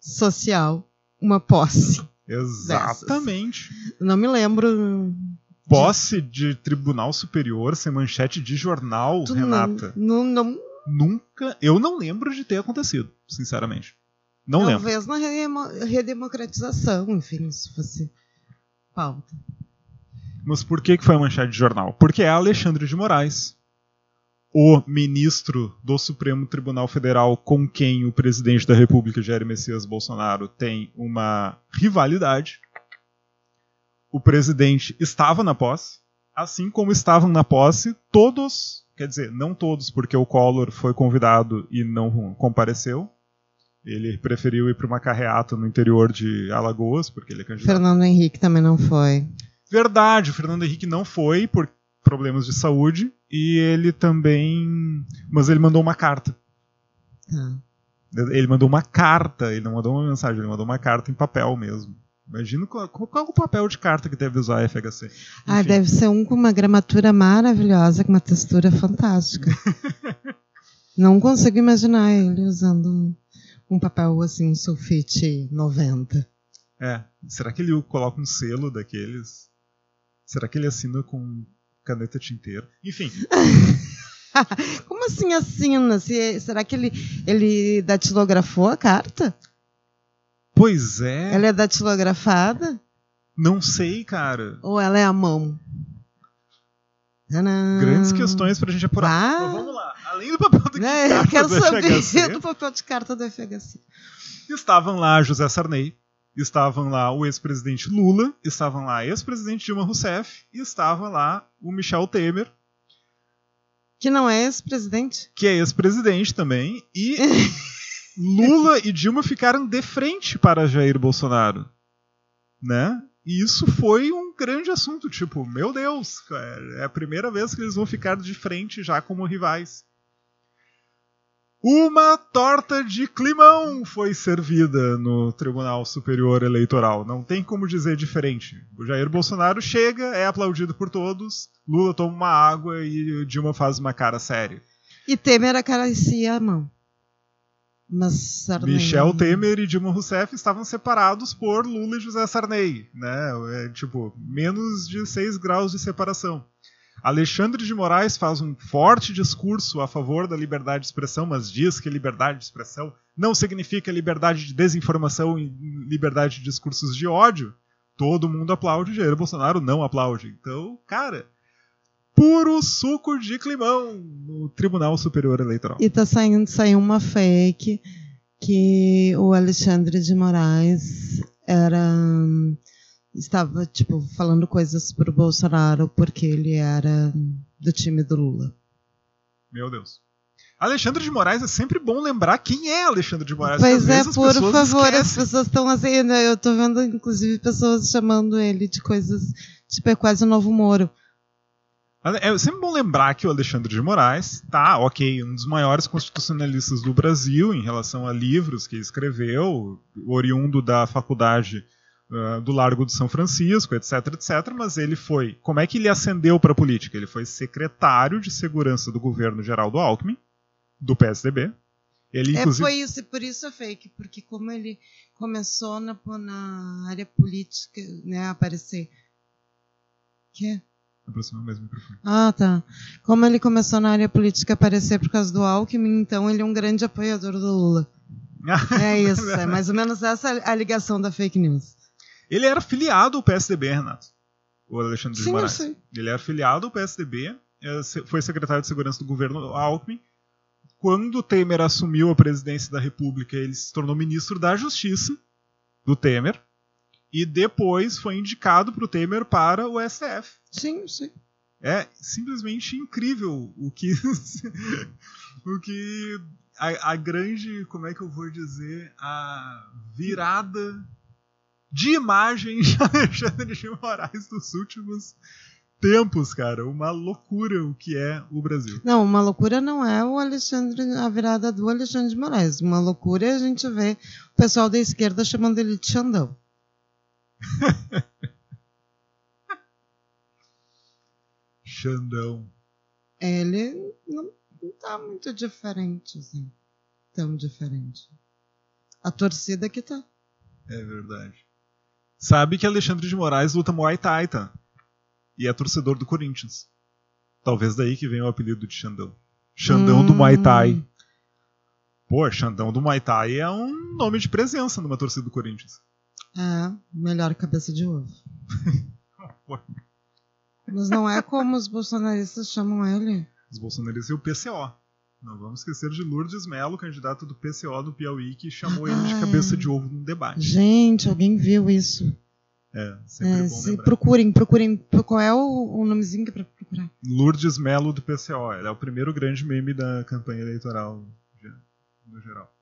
social uma posse. Exatamente. Dessas. Não me lembro. Posse de tribunal superior sem manchete de jornal, tu Renata. Não, não, Nunca. Eu não lembro de ter acontecido, sinceramente. Não Talvez lembro. Talvez na redemocratização, enfim, se fosse pauta. Mas por que, que foi a manchete de jornal? Porque é Alexandre de Moraes, o ministro do Supremo Tribunal Federal com quem o presidente da República, Jair Messias Bolsonaro, tem uma rivalidade. O presidente estava na posse, assim como estavam na posse todos, quer dizer, não todos, porque o Collor foi convidado e não compareceu. Ele preferiu ir para uma carreata no interior de Alagoas, porque ele é candidato. Fernando Henrique também não foi. Verdade, o Fernando Henrique não foi por problemas de saúde e ele também, mas ele mandou uma carta. Hum. Ele mandou uma carta, ele não mandou uma mensagem, ele mandou uma carta em papel mesmo. Imagino qual, qual é o papel de carta que deve usar a FHC. Ah, Enfim. Ah, deve ser um com uma gramatura maravilhosa, com uma textura fantástica. não consigo imaginar ele usando um papel assim, um sulfite 90. É. Será que ele coloca um selo daqueles? Será que ele assina com caneta tinteiro? Enfim. Como assim assina? Se, será que ele, ele datilografou a carta? Pois é. Ela é datilografada? Não sei, cara. Ou ela é a mão? Tadã. Grandes questões pra gente apurar. Ah. Mas vamos lá. Além do papel de é, carta eu quero do saber FHC, do papel de carta do FHC. Estavam lá José Sarney, estavam lá o ex-presidente Lula, estavam lá ex-presidente Dilma Rousseff e estava lá o Michel Temer. Que não é ex-presidente? Que é ex-presidente também. E Lula e Dilma ficaram de frente para Jair Bolsonaro. Né? E isso foi um grande assunto. Tipo, meu Deus, é, é a primeira vez que eles vão ficar de frente já como rivais. Uma torta de climão foi servida no Tribunal Superior Eleitoral. Não tem como dizer diferente. O Jair Bolsonaro chega, é aplaudido por todos, Lula toma uma água e Dilma faz uma cara séria. E Temer acaricia a mão. Mas Sarney... Michel Temer e Dilma Rousseff estavam separados por Lula e José Sarney, né? É, tipo, menos de 6 graus de separação. Alexandre de Moraes faz um forte discurso a favor da liberdade de expressão, mas diz que liberdade de expressão não significa liberdade de desinformação e liberdade de discursos de ódio. Todo mundo aplaude, Jair Bolsonaro não aplaude. Então, cara, puro suco de climão no Tribunal Superior Eleitoral. E tá saindo, saiu uma fake que o Alexandre de Moraes era estava, tipo, falando coisas pro Bolsonaro porque ele era do time do Lula. Meu Deus. Alexandre de Moraes é sempre bom lembrar quem é Alexandre de Moraes. Pois é, por favor, esquecem. as pessoas estão assim, né? eu tô vendo inclusive pessoas chamando ele de coisas, tipo, é quase o novo Moro. É sempre bom lembrar que o Alexandre de Moraes, tá, ok, um dos maiores constitucionalistas do Brasil em relação a livros que escreveu, oriundo da faculdade uh, do Largo de São Francisco, etc, etc. Mas ele foi. Como é que ele ascendeu para a política? Ele foi secretário de segurança do governo Geraldo Alckmin, do PSDB. Ele, é, inclusive... É, foi isso, por isso é fake, porque como ele começou na, na área política, né, a aparecer. Que? Aproxima mais o microfone. Ah, tá. Como ele começou na área política a aparecer por causa do Alckmin, então ele é um grande apoiador do Lula. é isso, é mais ou menos essa a ligação da fake news. Ele era filiado ao PSDB, Renato. O Alexandre Sim, de Moraes. Eu sei. Ele era filiado ao PSDB, é, foi secretário de segurança do governo Alckmin. Quando Temer assumiu a presidência da República, ele se tornou ministro da Justiça do Temer. E depois foi indicado para o Temer para o STF. Sim, sim. É simplesmente incrível o que. o que. A, a grande. Como é que eu vou dizer? A virada de imagem de Alexandre de Moraes dos últimos tempos, cara. Uma loucura o que é o Brasil. Não, uma loucura não é o Alexandre, a virada do Alexandre de Moraes. Uma loucura é a gente ver o pessoal da esquerda chamando ele de Xandão. Xandão. Ele não, não tá muito diferente, assim. Tão diferente. A torcida que tá. É verdade sabe que Alexandre de Moraes luta Muay Thai, tá? E é torcedor do Corinthians. Talvez daí que venha o apelido de Xandão. Xandão hum. do Muay Thai. Hum. Pô, Xandão do Muay Thai é um nome de presença numa torcida do Corinthians. É, melhor cabeça de ovo. Mas não é como os bolsonaristas chamam ele. Os bolsonaristas e o PCO. Não vamos esquecer de Lourdes Melo, candidato do PCO do Piauí, que chamou ele de cabeça de ovo num debate. Gente, alguém viu isso? É, sempre é, bom lembrar. Procurem, procurem. Qual é o, o nomezinho que é pra procurar? Lourdes Melo do PCO. Ele é o primeiro grande meme da campanha eleitoral no geral.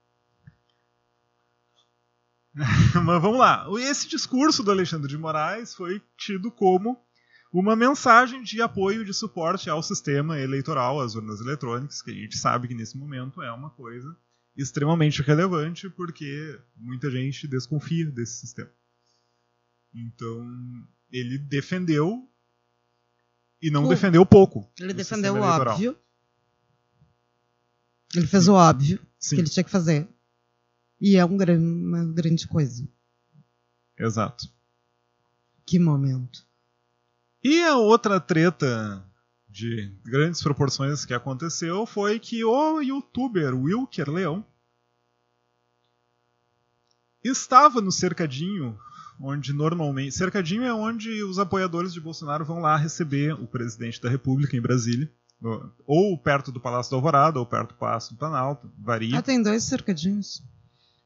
Mas vamos lá. Esse discurso do Alexandre de Moraes foi tido como uma mensagem de apoio, de suporte ao sistema eleitoral, às urnas eletrônicas, que a gente sabe que nesse momento é uma coisa extremamente relevante, porque muita gente desconfia desse sistema. Então, ele defendeu e não defendeu pouco. Ele defendeu o óbvio. Ele fez o óbvio Sim. que ele tinha que fazer. E é um, uma grande coisa. Exato. Que momento. E a outra treta de grandes proporções que aconteceu foi que o youtuber Wilker Leão estava no cercadinho onde normalmente. Cercadinho é onde os apoiadores de Bolsonaro vão lá receber o presidente da República em Brasília. Ou perto do Palácio da Alvorada, ou perto do Palácio do Planalto. Varia. Ah, tem dois cercadinhos.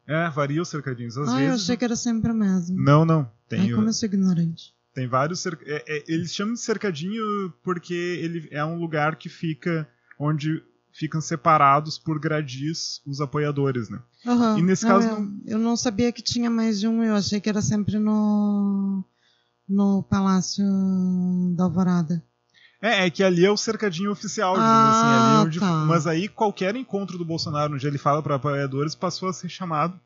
É, varia os cercadinhos. Às ah, vezes. eu achei que era sempre o mesmo. Não, não. Tem Ai, como eu sou ignorante. Tem vários. É, é, eles chamam de cercadinho porque ele é um lugar que fica onde ficam separados por gradis os apoiadores, né? Aham. E nesse Não, caso eu, não- eu não sabia que tinha mais de um, eu achei que era sempre no, no Palácio da Alvorada. É, é que ali é o cercadinho oficial, Ah, assim. Onde, tá. Mas aí qualquer encontro do Bolsonaro onde ele fala para apoiadores passou a ser chamado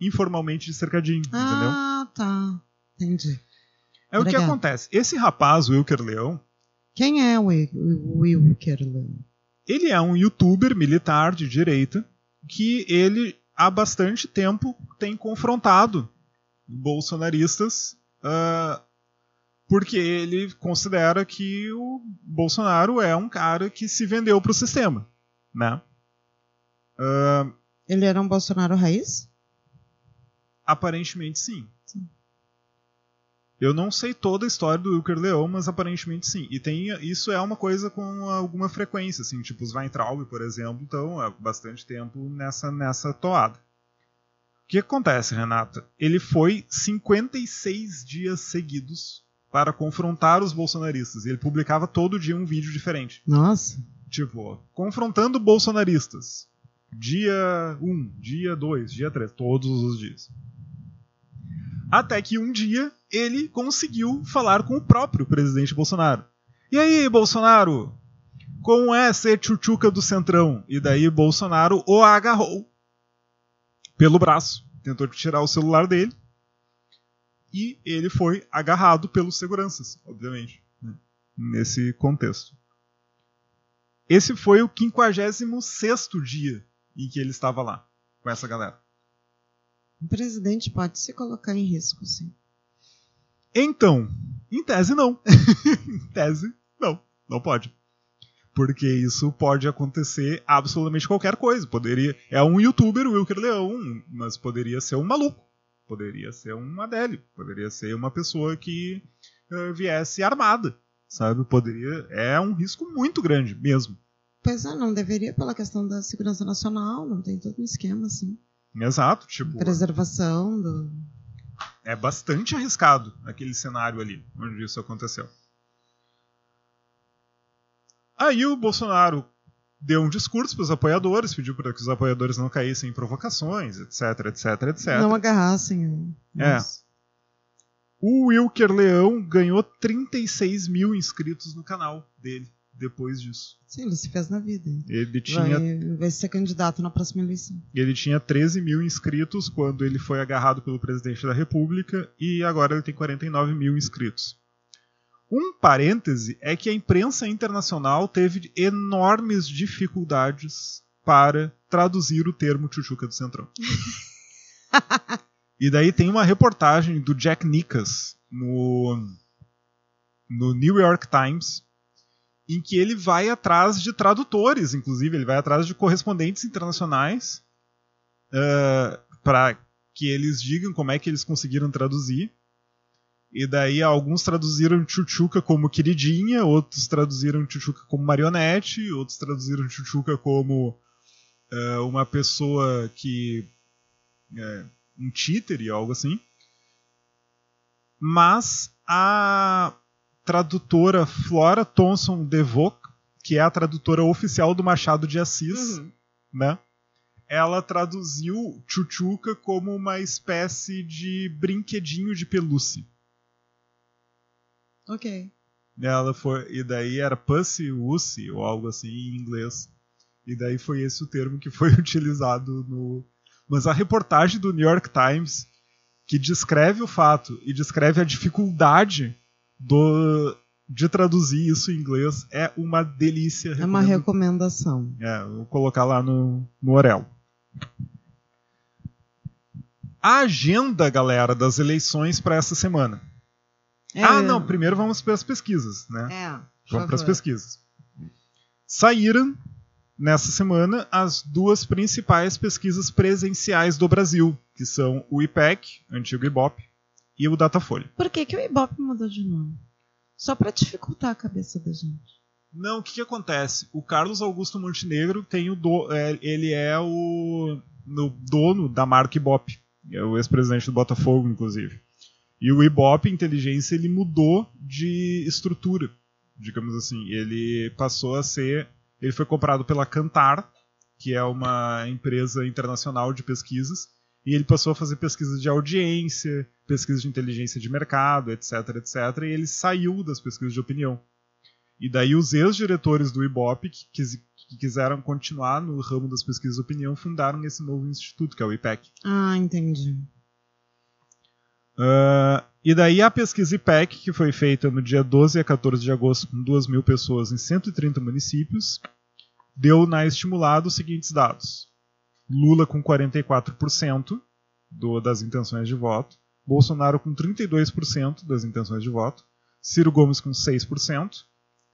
informalmente de cercadinho, entendeu? Ah, tá. Entendi. É o que acontece. Esse rapaz, o Wilker Leão, Quem é o Wil- o Wilker Leão? ele é um youtuber militar de direita que ele há bastante tempo tem confrontado bolsonaristas ah, porque ele considera que o Bolsonaro é um cara que se vendeu para o sistema, né? Ah, Ele era um Bolsonaro raiz? aparentemente sim. Sim. Eu não sei toda a história do Wilker Leão, mas aparentemente sim. E tem, isso é uma coisa com alguma frequência, assim, tipo os Weintraub, por exemplo, estão há bastante tempo nessa, nessa toada. O que acontece, Renata? Ele foi 56 dias seguidos para confrontar os bolsonaristas. E ele publicava todo dia um vídeo diferente. Nossa. Tipo, confrontando bolsonaristas. Dia 1, dia 2, dia 3, todos os dias. Até que um dia ele conseguiu falar com o próprio presidente Bolsonaro. E aí, Bolsonaro? Como é ser tchutchuca do Centrão? E daí Bolsonaro o agarrou pelo braço. Tentou tirar o celular dele. E ele foi agarrado pelos seguranças, obviamente, né, nesse contexto. Esse foi o 56º dia em que ele estava lá, com essa galera. O presidente pode se colocar em risco, sim. Então, em tese não. em tese, não. Não pode. Porque isso pode acontecer absolutamente qualquer coisa. Poderia. É um youtuber, o Wilker Leão, mas poderia ser um maluco. Poderia ser um Adélio. Poderia ser uma pessoa que eh, viesse armada. Sabe? Poderia. É um risco muito grande mesmo. Pois é, não deveria pela questão da segurança nacional, não tem todo um esquema, assim. Exato. Tipo. Preservação do. é bastante arriscado aquele cenário ali, onde isso aconteceu. Aí o Bolsonaro deu um discurso para os apoiadores, pediu para que os apoiadores não caíssem em provocações, etc, etc, etc. Não agarrassem. o- É. Nossa. O Wilker Leão ganhou 36 mil inscritos no canal dele depois disso. Sim, ele se fez na vida. Ele tinha, Vai, vai ser candidato na próxima eleição. ele tinha 13 mil inscritos quando ele foi agarrado pelo presidente da República e agora ele tem 49 mil inscritos. Um parêntese é que a imprensa internacional teve enormes dificuldades para traduzir o termo Chuchuca do Centrão. e daí tem uma reportagem do Jack Nickas no, no New York Times em que ele vai atrás de tradutores, inclusive, ele vai atrás de correspondentes internacionais para que eles digam como é que eles conseguiram traduzir. E daí alguns traduziram Chuchuca como queridinha, outros traduziram Chuchuca como marionete, outros traduziram Chuchuca como eh, uma pessoa que. eh, um títere, algo assim. Mas a tradutora Flora Thomson DeVoe, que é a tradutora oficial do Machado de Assis, Uhum. né? Ela traduziu Chuchuca como uma espécie de brinquedinho de pelúcia. Ok. Ela foi e daí era pussy wussy ou algo assim em inglês. E daí foi esse o termo que foi utilizado no mas a reportagem do New York Times que descreve o fato e descreve a dificuldade do de traduzir isso em inglês é uma delícia. É uma recomendação. É, vou colocar lá no, no Orelo. A agenda, galera, das eleições para essa semana. É, Ah, não, primeiro vamos para as pesquisas, né? É. vamos para as pesquisas. Saíram nessa semana as duas principais pesquisas presenciais do Brasil, que são o IPEC, antigo IBOP, e o Datafolha. Por que, que o Ibope mudou de nome? Só pra dificultar a cabeça da gente. Não, o que, que acontece? O Carlos Augusto Montenegro tem o do, é, ele é o no dono da marca Ibope, é o ex-presidente do Botafogo, inclusive. E o Ibope Inteligência ele mudou de estrutura, digamos assim. Ele passou a ser Ele foi comprado pela Cantar, que é uma empresa internacional de pesquisas, e ele passou a fazer pesquisa de audiência, pesquisa de inteligência de mercado, etc, etc, e ele saiu das pesquisas de opinião. E daí os ex-diretores do IBOP, que, quis, que, quiseram continuar no ramo das pesquisas de opinião, fundaram esse novo instituto, que é o IPEC. Ah, entendi. Uh, e daí a pesquisa IPEC, que foi feita no dia 12 a 14 de agosto com 2 mil pessoas em 130 municípios, deu na estimulada os seguintes dados. Lula com 44% do, das intenções de voto, Bolsonaro com 32% das intenções de voto, Ciro Gomes com 6%,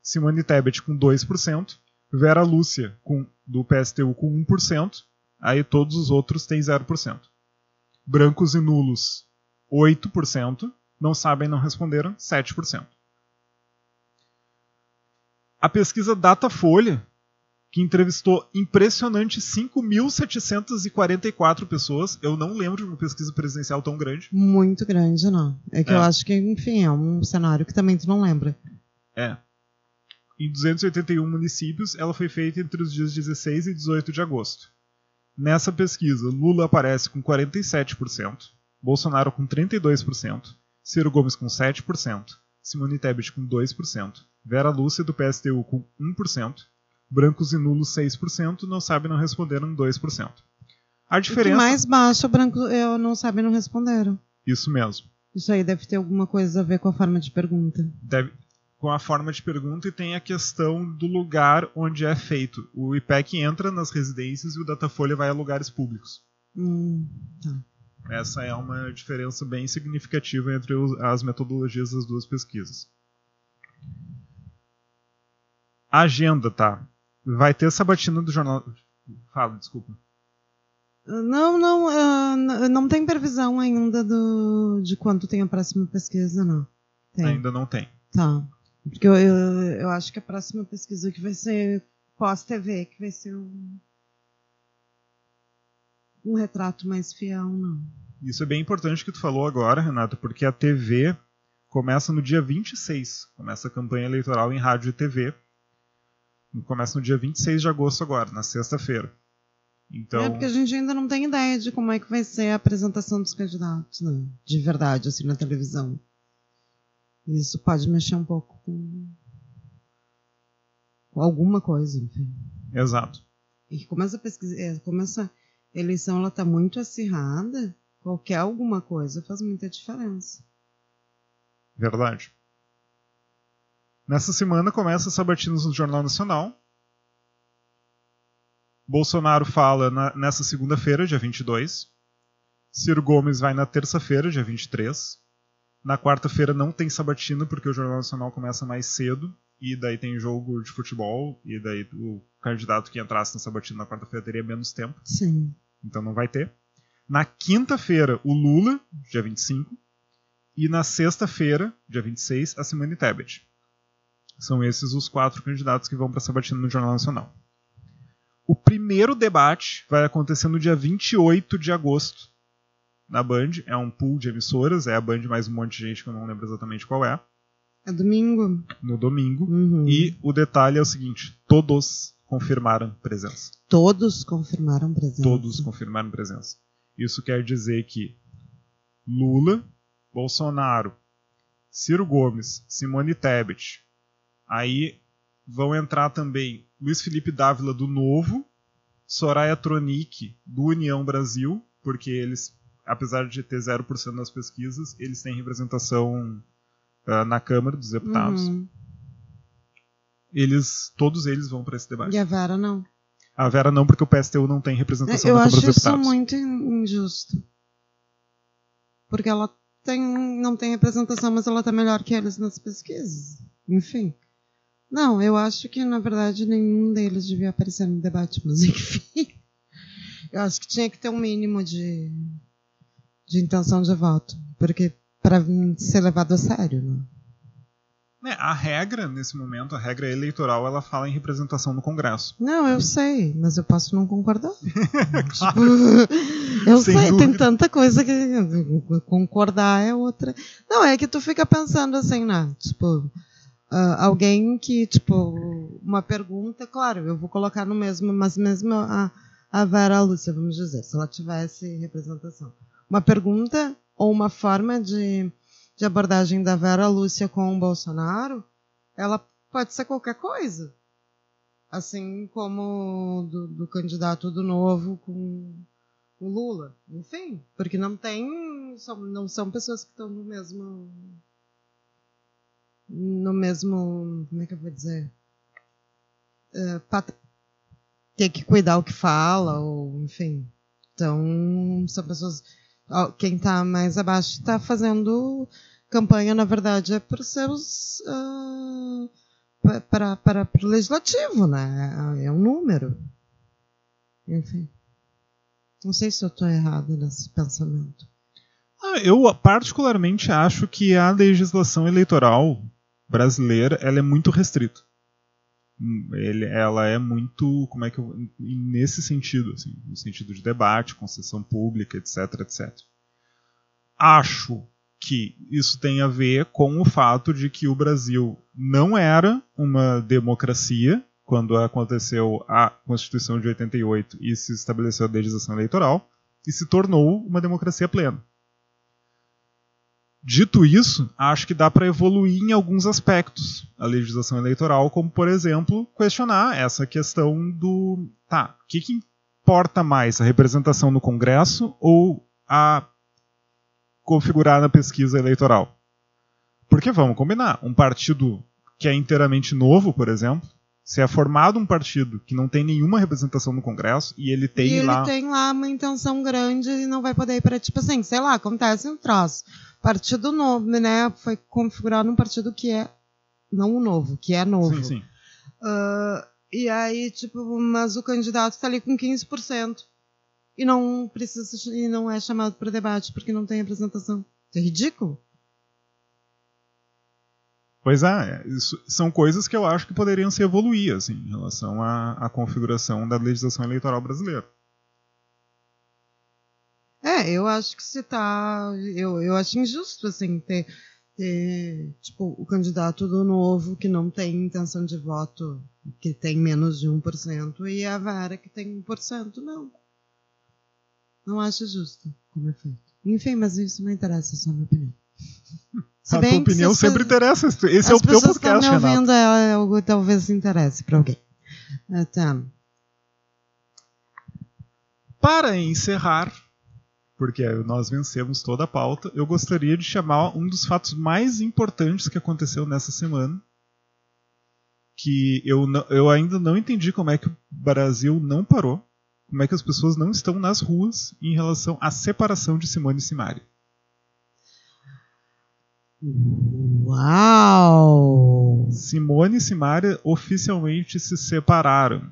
Simone Tebet com 2%, Vera Lúcia com, do PSTU com 1%, aí todos os outros têm 0%. Brancos e nulos 8%, não sabem, não responderam, 7%. A pesquisa Datafolha, que entrevistou impressionante 5.744 pessoas, eu não lembro de uma pesquisa presidencial tão grande. Muito grande, não. É que é. eu acho que, enfim, é um cenário que também tu não lembra. É. Em 281 municípios, ela foi feita entre os dias 16 e 18 de agosto. Nessa pesquisa, Lula aparece com 47%, Bolsonaro com 32%, Ciro Gomes com 7%, Simone Tebet com 2%, Vera Lúcia do PSTU com 1%, brancos e nulos 6%, não sabem não responderam 2%. A diferença... O mais baixo, branco eu não sabem não responderam. Isso mesmo. Isso aí deve ter alguma coisa a ver com a forma de pergunta. Deve, com a forma de pergunta e tem a questão do lugar onde é feito. O IPEC entra nas residências e o Datafolha vai a lugares públicos. Hum, tá. Essa é uma diferença bem significativa entre as metodologias das duas pesquisas. Agenda, tá? Vai ter sabatina do jornal. Fala, desculpa. Não, não, uh, não tem previsão ainda do, de quanto tem a próxima pesquisa, não. Tem. Ainda não tem. Tá. Porque eu, eu, eu acho que a próxima pesquisa que vai ser pós-TV, que vai ser um um retrato mais fiel, não. Isso é bem importante que tu falou agora, Renato, porque a TV começa no dia 26. Começa a campanha eleitoral em rádio e TV. Começa no dia 26 de agosto agora, na sexta-feira. Então... É porque a gente ainda não tem ideia de como é que vai ser a apresentação dos candidatos, né? De verdade, assim, na televisão. Isso pode mexer um pouco com, com alguma coisa, enfim. Exato. E começa a pesquisar, é, começa a eleição ela está muito acirrada, qualquer alguma coisa faz muita diferença. Verdade. Nessa semana começa as sabatinas no Jornal Nacional. Bolsonaro fala na, nessa segunda-feira, dia 22. Ciro Gomes vai na terça-feira, dia 23. Na quarta-feira não tem sabatina, porque o Jornal Nacional começa mais cedo. E daí tem jogo de futebol. E daí o candidato que entrasse na sabatina na quarta-feira teria menos tempo. Sim então não vai ter. Na quinta-feira, o Lula, dia 25. E na sexta-feira, dia 26, a Simone Tebet. São esses os quatro candidatos que vão para a sabatina no Jornal Nacional. O primeiro debate vai acontecer no dia 28 de agosto, na Band. É um pool de emissoras, é a Band mais um monte de gente que eu não lembro exatamente qual é. É domingo. No domingo. Uhum. E o detalhe é o seguinte: todos confirmaram presença. Todos confirmaram presença. Todos confirmaram presença. Isso quer dizer que Lula, Bolsonaro, Ciro Gomes, Simone Tebet, aí vão entrar também Luiz Felipe Dávila do Novo, Soraya Tronic do União Brasil, porque eles, apesar de ter 0% nas pesquisas, eles têm representação uh, na Câmara dos Deputados. Uhum eles, todos eles vão para esse debate. E a Vera não. A Vera não, porque o PSTU não tem representação Eu na Câmara dos Deputados. Eu acho isso muito injusto. Porque ela tem, não tem representação, mas ela está melhor que eles nas pesquisas. Enfim. Não, eu acho que, na verdade, nenhum deles devia aparecer no debate, mas enfim. Eu acho que tinha que ter um mínimo de, de intenção de voto. Porque para ser levado a sério, né? É, a regra, nesse momento, a regra eleitoral, ela fala em representação no Congresso. Não, eu sei, mas eu posso não concordar. tipo, eu Sem sei, dúvida. tem tanta coisa que concordar é outra. Não, é que tu fica pensando assim, né? Tipo, uh, alguém que, tipo, uma pergunta, claro, eu vou colocar no mesmo, mas mesmo a, a Vera Lúcia, vamos dizer, se ela tivesse representação. Uma pergunta ou uma forma de, de abordagem da Vera Lúcia com o Bolsonaro, ela pode ser qualquer coisa. Assim como do, do candidato do novo com o Lula. Enfim, porque não tem. São, não são pessoas que estão no mesmo. No mesmo. Como é que eu vou dizer? Uh, ter que cuidar o que fala, ou enfim. Então, são pessoas. Quem está mais abaixo está fazendo campanha, na verdade, é para seus. Uh, para, para, para o legislativo, né? É um número. Enfim. Não sei se eu estou errado nesse pensamento. Ah, eu particularmente acho que a legislação eleitoral brasileira ela é muito restrita. Ele, ela é muito, como é que eu, nesse sentido, assim, no sentido de debate, concessão pública, etc, etc. Acho que isso tem a ver com o fato de que o Brasil não era uma democracia quando aconteceu a Constituição de 88 e se estabeleceu a legislação eleitoral, e se tornou uma democracia plena. Dito isso, acho que dá para evoluir em alguns aspectos a legislação eleitoral, como, por exemplo, questionar essa questão do. Tá, o que, que importa mais, a representação no Congresso ou a configurar na pesquisa eleitoral? Porque vamos combinar, um partido que é inteiramente novo, por exemplo, se é formado um partido que não tem nenhuma representação no Congresso e ele tem e lá. Ele tem lá uma intenção grande e não vai poder ir para, tipo assim, sei lá, acontece um troço. Partido novo, né? Foi configurado um partido que é. Não o novo, que é novo. Sim, sim. Uh, e aí, tipo, mas o candidato está ali com 15%. E não precisa e não é chamado para debate porque não tem representação. Isso é ridículo. Pois é, isso, são coisas que eu acho que poderiam se evoluir assim, em relação à, à configuração da legislação eleitoral brasileira. É, eu acho que se tá. Eu, eu acho injusto, assim, ter, ter tipo, o candidato do novo que não tem intenção de voto, que tem menos de 1%, e a Vera que tem 1%. Não. Não acho justo como é feito. Enfim, mas isso não interessa, é só a minha opinião. Se a tua opinião sempre interessa. Esse é o teu podcast, me ouvindo, é algo talvez interesse para alguém. Então. Para encerrar, porque nós vencemos toda a pauta, eu gostaria de chamar um dos fatos mais importantes que aconteceu nessa semana, que eu, eu ainda não entendi como é que o Brasil não parou, como é que as pessoas não estão nas ruas em relação à separação de Simone e Simaria. Uau! Simone e Simaria oficialmente se separaram.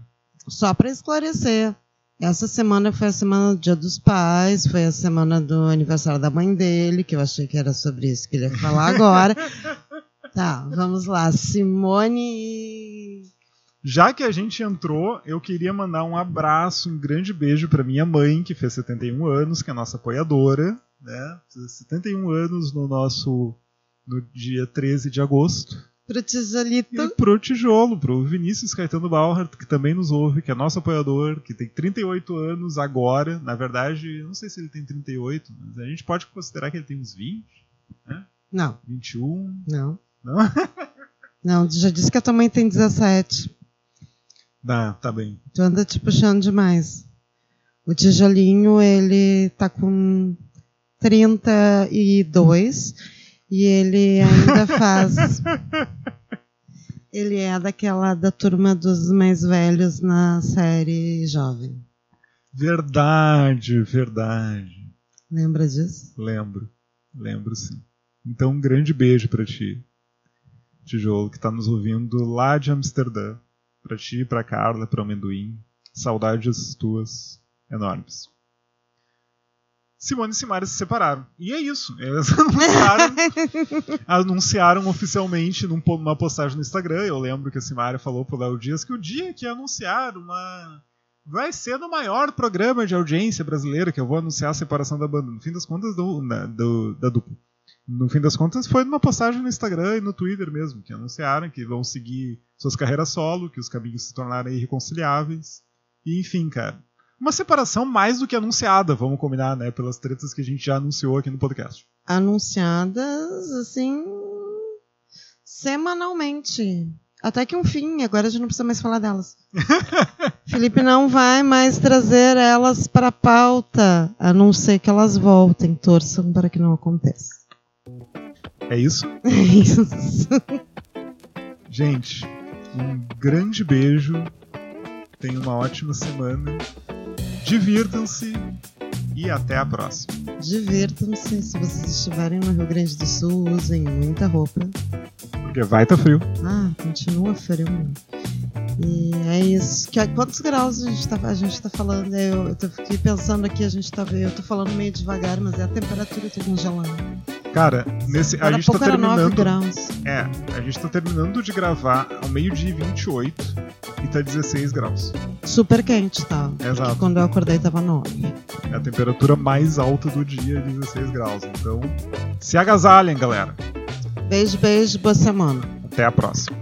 Só para esclarecer, essa semana foi a semana do Dia dos Pais, foi a semana do aniversário da mãe dele, que eu achei que era sobre isso que ele ia falar agora. tá, vamos lá. Simone. Já que a gente entrou, eu queria mandar um abraço, um grande beijo para minha mãe, que fez 71 anos, que é a nossa apoiadora, né? 71 anos no nosso no dia 13 de agosto. Pro Tijolito. E pro Tijolo, pro Vinícius Caetano Bauer, que também nos ouve, que é nosso apoiador, que tem 38 anos agora. Na verdade, não sei se ele tem 38, mas a gente pode considerar que ele tem uns 20, né? Não. 21? Não. Não? não, já disse que a tua mãe tem 17. Tá, tá bem. Tu anda te puxando demais. O tijolinho, ele tá com 32 e ele ainda faz. ele é daquela da turma dos mais velhos na série Jovem. Verdade, verdade. Lembra disso? Lembro, lembro sim. Então, um grande beijo para ti, Tijolo, que está nos ouvindo lá de Amsterdã. Para ti, para Carla, para o Amendoim. Saudades tuas enormes. Simone e Simaria se separaram. E é isso. Eles anunciaram, anunciaram oficialmente numa postagem no Instagram. Eu lembro que a Simaria falou pro Léo Dias que o dia que anunciar uma. Vai ser no maior programa de audiência brasileira que eu vou anunciar a separação da banda. No fim das contas, do, na, do, da dupla. no fim das contas, foi numa postagem no Instagram e no Twitter mesmo, que anunciaram que vão seguir suas carreiras solo, que os caminhos se tornaram irreconciliáveis. E enfim, cara. Uma separação mais do que anunciada, vamos combinar, né? Pelas tretas que a gente já anunciou aqui no podcast. Anunciadas, assim. semanalmente. Até que um fim, agora a gente não precisa mais falar delas. Felipe não vai mais trazer elas para a pauta, a não ser que elas voltem. Torçam para que não aconteça. É isso? É isso. Gente, um grande beijo. Tenham uma ótima semana. Divirtam-se e até a próxima. Divirtam-se. Se vocês estiverem no Rio Grande do Sul, usem muita roupa. Porque vai estar tá frio. Ah, continua frio. E é isso. Que, quantos graus a gente está a gente tá falando? Eu, eu tô, fiquei pensando aqui, a gente tá eu tô falando meio devagar, mas é a temperatura que tá congelando. Cara, nesse, a gente tá terminando. É, a gente tá terminando de gravar ao meio-dia e 28 e tá 16 graus. Super quente, tá? Exato. Quando eu acordei tava 9. É a temperatura mais alta do dia, 16 graus. Então, se agasalhem, galera. Beijo, beijo, boa semana. Até a próxima.